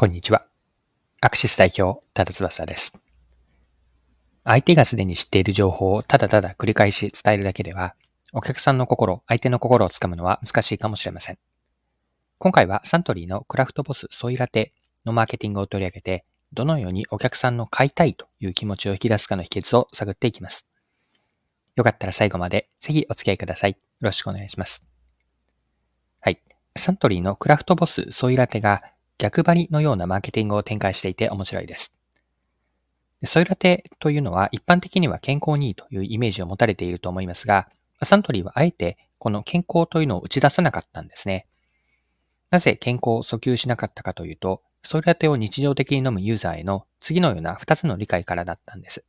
こんにちは。アクシス代表、ただ翼です。相手がすでに知っている情報をただただ繰り返し伝えるだけでは、お客さんの心、相手の心をつかむのは難しいかもしれません。今回はサントリーのクラフトボスソイラテのマーケティングを取り上げて、どのようにお客さんの買いたいという気持ちを引き出すかの秘訣を探っていきます。よかったら最後までぜひお付き合いください。よろしくお願いします。はい。サントリーのクラフトボスソイラテが逆張りのようなマーケティングを展開していて面白いです。ソイラテというのは一般的には健康にいいというイメージを持たれていると思いますが、サントリーはあえてこの健康というのを打ち出さなかったんですね。なぜ健康を訴求しなかったかというと、ソイラテを日常的に飲むユーザーへの次のような2つの理解からだったんです。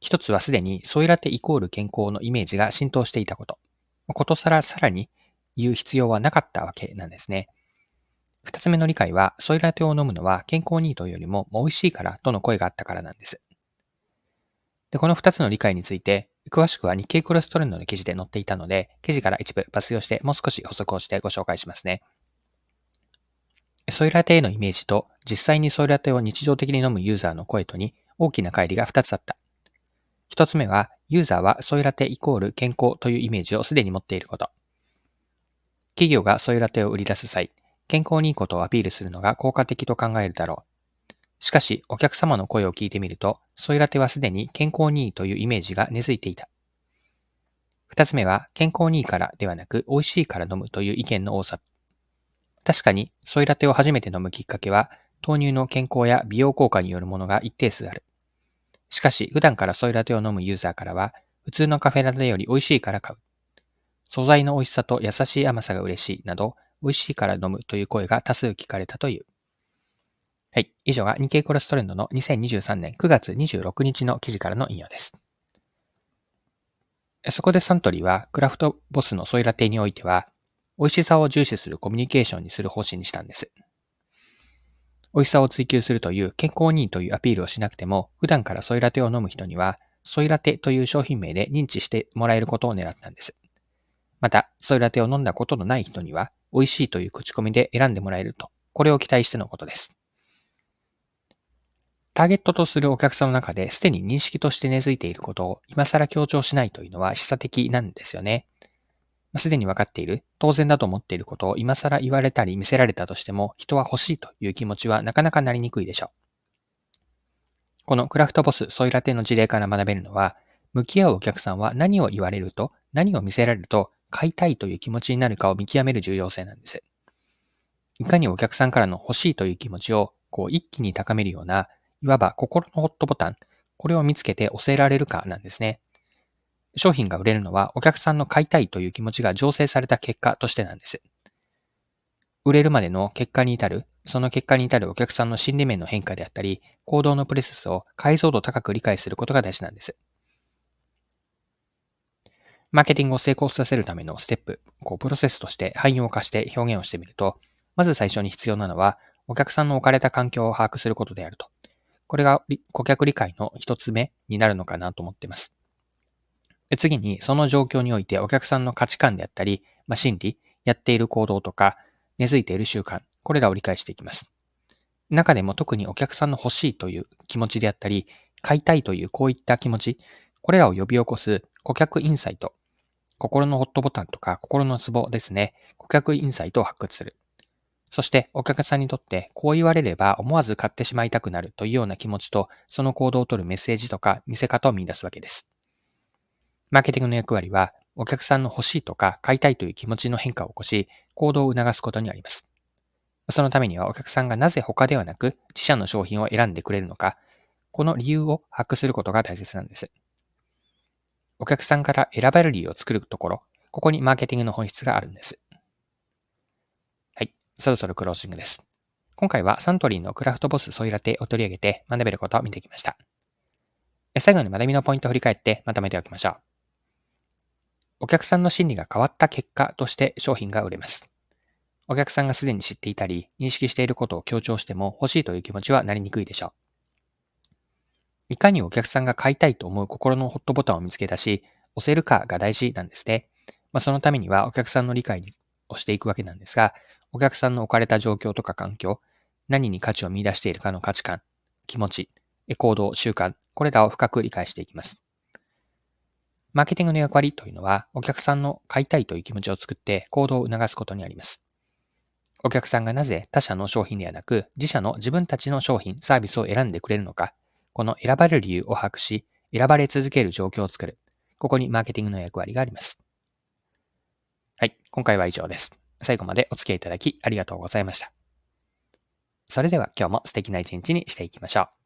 一つはすでにソイラテイコール健康のイメージが浸透していたこと。ことさらさらに言う必要はなかったわけなんですね。二つ目の理解は、ソイラテを飲むのは健康にいいというよりももう美味しいからとの声があったからなんです。で、この二つの理解について、詳しくは日経コレストレンドの記事で載っていたので、記事から一部抜粋をしてもう少し補足をしてご紹介しますね。ソイラテへのイメージと実際にソイラテを日常的に飲むユーザーの声とに大きな乖離が二つあった。一つ目は、ユーザーはソイラテイコール健康というイメージをすでに持っていること。企業がソイラテを売り出す際、健康にいいことをアピールするのが効果的と考えるだろう。しかし、お客様の声を聞いてみると、ソイラテはすでに健康にいいというイメージが根付いていた。二つ目は、健康にいいからではなく、美味しいから飲むという意見の多さ。確かに、ソイラテを初めて飲むきっかけは、豆乳の健康や美容効果によるものが一定数ある。しかし、普段からソイラテを飲むユーザーからは、普通のカフェラテより美味しいから買う。素材の美味しさと優しい甘さが嬉しいなど、美味しいから飲むという声が多数聞かれたという。はい。以上が日経コレストレンドの2023年9月26日の記事からの引用です。そこでサントリーはクラフトボスのソイラテにおいては、美味しさを重視するコミュニケーションにする方針にしたんです。美味しさを追求するという健康にいいというアピールをしなくても、普段からソイラテを飲む人には、ソイラテという商品名で認知してもらえることを狙ったんです。また、ソイラテを飲んだことのない人には、美味しいという口コミで選んでもらえると、これを期待してのことです。ターゲットとするお客さんの中ですでに認識として根付いていることを今更強調しないというのは示唆的なんですよね。すでに分かっている、当然だと思っていることを今更言われたり見せられたとしても人は欲しいという気持ちはなかなかなりにくいでしょう。このクラフトボスソイラテの事例から学べるのは、向き合うお客さんは何を言われると、何を見せられると買いたいという気持ちになるかを見極める重要性なんです。いかにお客さんからの欲しいという気持ちをこう一気に高めるような、いわば心のホットボタン、これを見つけて押せられるかなんですね。商品が売れるのはお客さんの買いたいという気持ちが醸成された結果としてなんです。売れるまでの結果に至る、その結果に至るお客さんの心理面の変化であったり、行動のプレセスを解像度高く理解することが大事なんです。マーケティングを成功させるためのステップ、こうプロセスとして汎用化して表現をしてみると、まず最初に必要なのは、お客さんの置かれた環境を把握することであると。これが顧客理解の一つ目になるのかなと思っています。次に、その状況においてお客さんの価値観であったり、まあ、心理、やっている行動とか、根付いている習慣、これらを理解していきます。中でも特にお客さんの欲しいという気持ちであったり、買いたいというこういった気持ち、これらを呼び起こす顧客インサイト、心のホットボタンとか心のツボですね。顧客インサイトを発掘する。そしてお客さんにとってこう言われれば思わず買ってしまいたくなるというような気持ちとその行動をとるメッセージとか見せ方を見出すわけです。マーケティングの役割はお客さんの欲しいとか買いたいという気持ちの変化を起こし行動を促すことにあります。そのためにはお客さんがなぜ他ではなく自社の商品を選んでくれるのか、この理由を把握することが大切なんです。お客さんから選ばれる理由を作るところ、ここにマーケティングの本質があるんです。はい。そろそろクロージングです。今回はサントリーのクラフトボスソイラテを取り上げて学べることを見てきました。最後に学びのポイントを振り返ってまとめておきましょう。お客さんの心理が変わった結果として商品が売れます。お客さんがすでに知っていたり、認識していることを強調しても欲しいという気持ちはなりにくいでしょう。いかにお客さんが買いたいと思う心のホットボタンを見つけ出し、押せるかが大事なんですね。まあ、そのためにはお客さんの理解をしていくわけなんですが、お客さんの置かれた状況とか環境、何に価値を見出しているかの価値観、気持ち、行動、習慣、これらを深く理解していきます。マーケティングの役割というのは、お客さんの買いたいという気持ちを作って行動を促すことにあります。お客さんがなぜ他社の商品ではなく、自社の自分たちの商品、サービスを選んでくれるのか、この選ばれる理由を把握し、選ばれ続ける状況を作る。ここにマーケティングの役割があります。はい、今回は以上です。最後までお付き合いいただきありがとうございました。それでは今日も素敵な一日にしていきましょう。